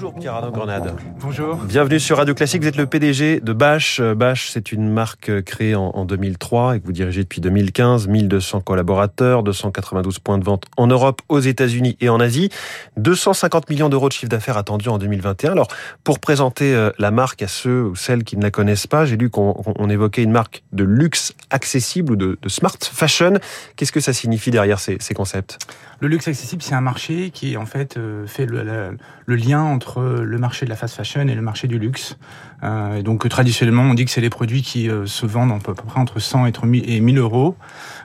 Bonjour Pierre Arnaud Grenade. Bonjour. Bienvenue sur Radio Classique. Vous êtes le PDG de Bash. Bash, c'est une marque créée en 2003 et que vous dirigez depuis 2015. 1200 collaborateurs, 292 points de vente en Europe, aux États-Unis et en Asie. 250 millions d'euros de chiffre d'affaires attendus en 2021. Alors, pour présenter euh, la marque à ceux ou celles qui ne la connaissent pas, j'ai lu qu'on évoquait une marque de luxe accessible ou de, smart fashion. Qu'est-ce que ça signifie derrière ces, concepts? Le luxe accessible, c'est un marché qui en fait euh, fait le, le lien entre le marché de la fast fashion et le marché du luxe. Euh, donc traditionnellement, on dit que c'est les produits qui euh, se vendent à peu près entre 100 et 1000 euros.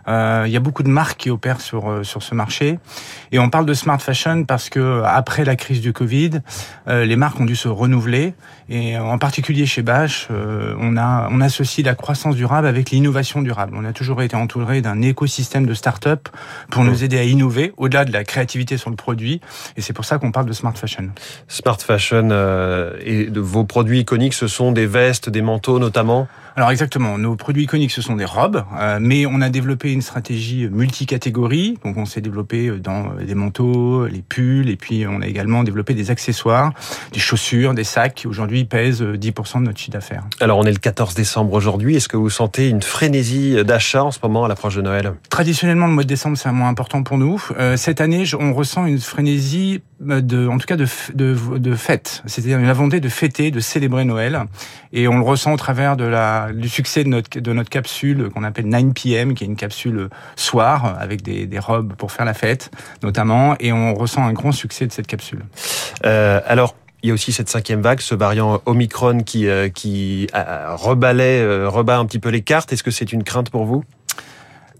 Euh, il y a beaucoup de marques qui opèrent sur euh, sur ce marché, et on parle de smart fashion parce que après la crise du Covid, euh, les marques ont dû se renouveler, et en particulier chez Bash, on a on associe la croissance durable avec l'innovation durable. On a toujours été entouré d'un écosystème de start-up pour nous aider à innover au-delà de la créativité sur le produit, et c'est pour ça qu'on parle de smart fashion. Smart fashion et de vos produits iconiques ce sont des vestes, des manteaux notamment? Alors exactement, nos produits iconiques ce sont des robes, euh, mais on a développé une stratégie multicatégorie. Donc on s'est développé dans des manteaux, les pulls, et puis on a également développé des accessoires, des chaussures, des sacs qui aujourd'hui pèsent 10% de notre chiffre d'affaires. Alors on est le 14 décembre aujourd'hui, est-ce que vous sentez une frénésie d'achat en ce moment à l'approche de Noël? Traditionnellement le mois de décembre c'est un mois important pour nous. Euh, cette année on ressent une frénésie de, en tout cas de, de, de fête, c'est-à-dire une volonté de fêter, de célébrer Noël. Et on le ressent au travers du succès de notre, de notre capsule qu'on appelle 9 PM, qui est une capsule soir avec des, robes pour faire la fête, notamment. Et on ressent un grand succès de cette capsule. Euh, alors, il y a aussi cette cinquième vague, ce variant Omicron qui, euh, qui euh, rebalait, euh, rebat un petit peu les cartes. Est-ce que c'est une crainte pour vous?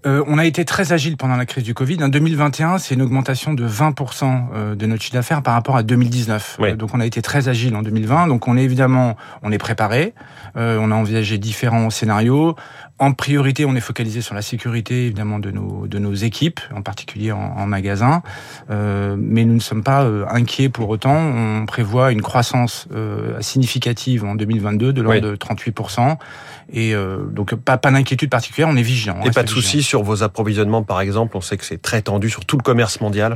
Euh, on a été très agile pendant la crise du Covid. En 2021, c'est une augmentation de 20% euh, de notre chiffre d'affaires par rapport à 2019. Euh, donc on a été très agile en 2020. Donc on est évidemment, on est préparé. on a envisagé différents scénarios. En priorité, on est focalisé sur la sécurité évidemment de nos de nos équipes, en particulier en, en magasin. mais nous ne sommes pas inquiets pour autant. On prévoit une croissance significative en 2022 de l'ordre de 38%. Et donc pas pas d'inquiétude particulière. On est vigilant. Et pas de soucis sur vos approvisionnements, par exemple On sait que c'est très tendu sur tout le commerce mondial.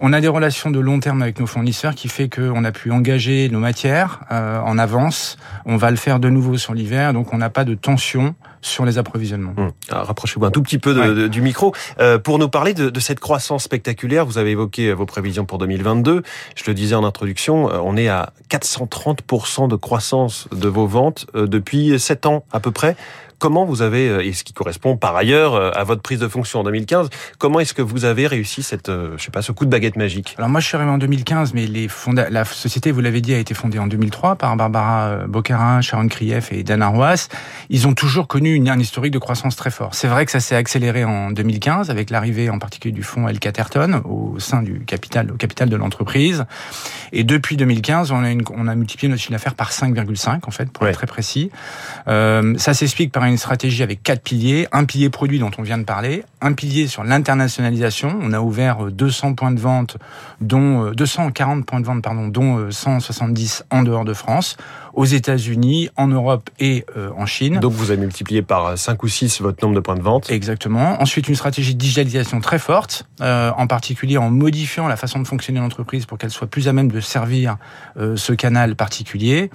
On a des relations de long terme avec nos fournisseurs qui fait qu'on a pu engager nos matières euh, en avance. On va le faire de nouveau sur l'hiver, donc on n'a pas de tension sur les approvisionnements. Hum. Rapprochez-vous un tout petit peu du micro. Euh, pour nous parler de, de, cette croissance spectaculaire, vous avez évoqué vos prévisions pour 2022. Je le disais en introduction, euh, on est à 430% de croissance de vos ventes euh, depuis 7 ans à peu près. Comment vous avez, euh, et ce qui correspond par ailleurs euh, à votre prise de fonction en 2015, comment est-ce que vous avez réussi cette, euh, je sais pas, ce coup de baguette magique? Alors moi, je suis arrivé en 2015, mais les fonda la société, vous l'avez dit, a été fondée en 2003 par Barbara Boccarin, Sharon Krief et Dan Arwas. Ils ont toujours connu une, un historique de croissance très fort. C'est vrai que ça s'est accéléré en 2015 avec l'arrivée en particulier du fonds El Caterton au sein du capital, au capital de l'entreprise. Et depuis 2015, on a, une, on a multiplié notre chiffre d'affaires par 5,5 en fait, pour être très précis. Euh, ça s'explique par une stratégie avec quatre piliers. Un pilier produit dont on vient de parler, un pilier sur l'internationalisation. On a ouvert 200 euh, points de vente, dont 240 euh, points de vente, dont 170 euh, en dehors de France, aux États-Unis, en Europe et en Chine. Donc vous avez multiplié par 5 ou 6 votre nombre de points de vente. Exactement. Ensuite, une stratégie de digitalisation très forte, en particulier en modifiant la façon de fonctionner l'entreprise pour qu'elle soit plus à même de servir ce canal particulier.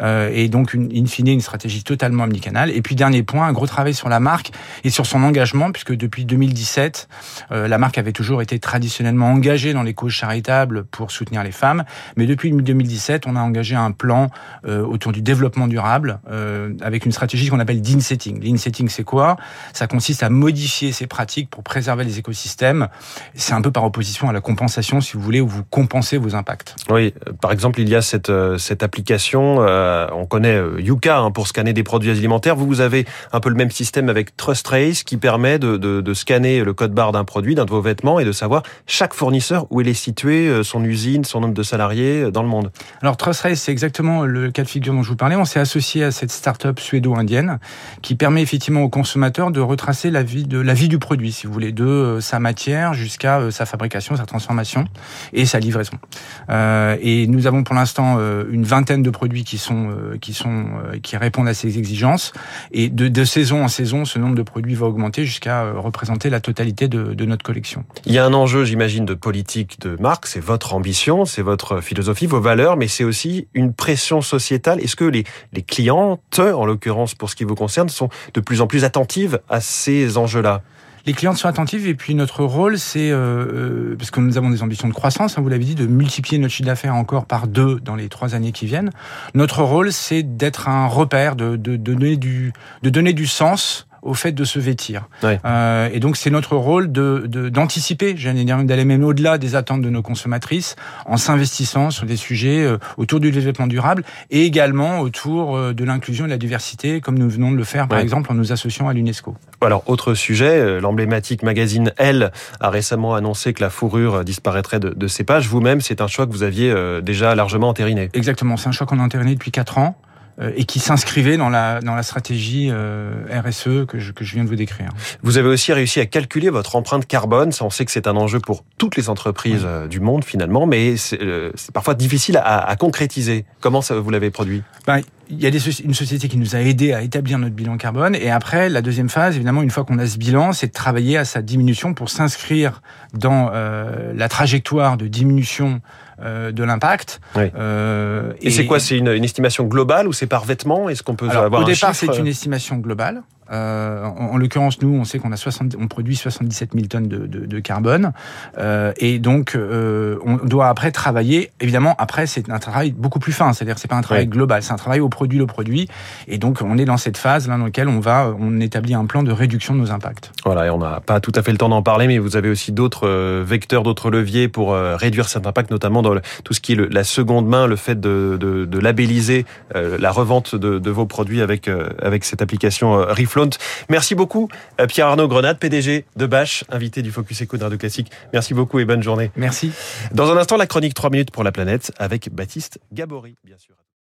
et donc, une, in fine, une stratégie totalement omnicanale. Et puis, dernier point, un gros travail sur la marque et sur son engagement, puisque depuis 2017, euh, la marque avait toujours été traditionnellement engagée dans les causes charitables pour soutenir les femmes. Mais depuis 2017, on a engagé un plan euh, autour du développement durable euh, avec une stratégie qu'on appelle d'in-setting. L'in-setting, c'est quoi? Ça consiste à modifier ses pratiques pour préserver les écosystèmes. C'est un peu par opposition à la compensation, si vous voulez, où vous compensez vos impacts. Oui, par exemple, il y a cette, cette application, on connaît Yuka hein, pour scanner des produits alimentaires. Vous, vous avez un peu le même système avec TrustRace qui permet de, de, de scanner le code barre d'un produit, d'un de vos vêtements et de savoir chaque fournisseur où il est situé, euh, son usine, son nombre de salariés euh, dans le monde. Alors TrustRace, c'est exactement le cas de figure dont je vous parlais. On s'est associé à cette start-up suédo-indienne qui permet effectivement aux consommateurs de retracer la vie de la vie du produit, si vous voulez, de euh, sa matière jusqu'à sa fabrication, sa transformation et sa livraison. et nous avons pour l'instant une vingtaine de produits qui sont qui sont qui répondent à ces exigences. Et de, saison en saison, ce nombre de produits va augmenter jusqu'à représenter la totalité de notre collection. Il y a un enjeu, j'imagine, de politique de marque. C'est votre ambition, c'est votre philosophie, vos valeurs, mais c'est aussi une pression sociétale. Est-ce que les, les clientes, en l'occurrence pour ce qui vous concerne, sont de plus en plus attentives à ces enjeux-là? Les clientes sont attentives et puis notre rôle, c'est euh, euh, parce que nous avons des ambitions de croissance, hein, vous l'avez dit, de multiplier notre chiffre d'affaires encore par deux dans les trois années qui viennent. Notre rôle, c'est d'être un repère, de, de, de, donner du, de donner du sens au fait de se vêtir. Euh, et donc c'est notre rôle de d'anticiper, j'allais dire d'aller même au-delà des attentes de nos consommatrices en s'investissant sur des sujets euh, autour du développement durable et également autour euh, de l'inclusion et de la diversité, comme nous venons de le faire par exemple en nous associant à l'UNESCO. Alors autre sujet, euh, l'emblématique magazine Elle a récemment annoncé que la fourrure disparaîtrait de, de ses pages. Vous-même, c'est un choix que vous aviez déjà largement entériné. Exactement, c'est un choix qu'on a entériné depuis quatre ans. Euh, et qui s'inscrivait dans la, dans la stratégie euh, RSE que je, que je viens de vous décrire. Vous avez aussi réussi à calculer votre empreinte carbone. Ça, on sait que c'est un enjeu pour toutes les entreprises euh, du monde finalement, mais c'est parfois difficile à, à, concrétiser. Comment ça, vous l'avez produit? Ben, il y a des, une société qui nous a aidé à établir notre bilan carbone. Et après, la deuxième phase, évidemment, une fois qu'on a ce bilan, c'est de travailler à sa diminution pour s'inscrire dans euh, la trajectoire de diminution euh, de l'impact. Euh, et, c'est quoi C'est une, une, estimation globale ou c'est par vêtement? Est-ce qu'on peut Alors, avoir Au départ, c'est une estimation globale. Euh, en, l'occurrence, nous, on sait qu'on a 60, on produit 77 000 tonnes de, de, de carbone, euh, et donc euh, on doit après travailler. Évidemment, après c'est un travail beaucoup plus fin, c'est-à-dire c'est pas un travail global, c'est un travail au produit le produit, et donc on est dans cette phase là dans laquelle on va, on établit un plan de réduction de nos impacts. Voilà, et on n'a pas tout à fait le temps d'en parler, mais vous avez aussi d'autres vecteurs, d'autres leviers pour réduire cet impact, notamment dans le, tout ce qui est le, la seconde main, le fait de, labelliser la revente de, de, vos produits avec avec cette application Reflow Merci beaucoup, euh, Pierre-Arnaud Grenade, PDG de Bâche, invité du Focus Eco de Radio Classique. Merci beaucoup et bonne journée. Merci. Dans un instant, la chronique 3 minutes pour la planète avec Baptiste Gabory, bien sûr.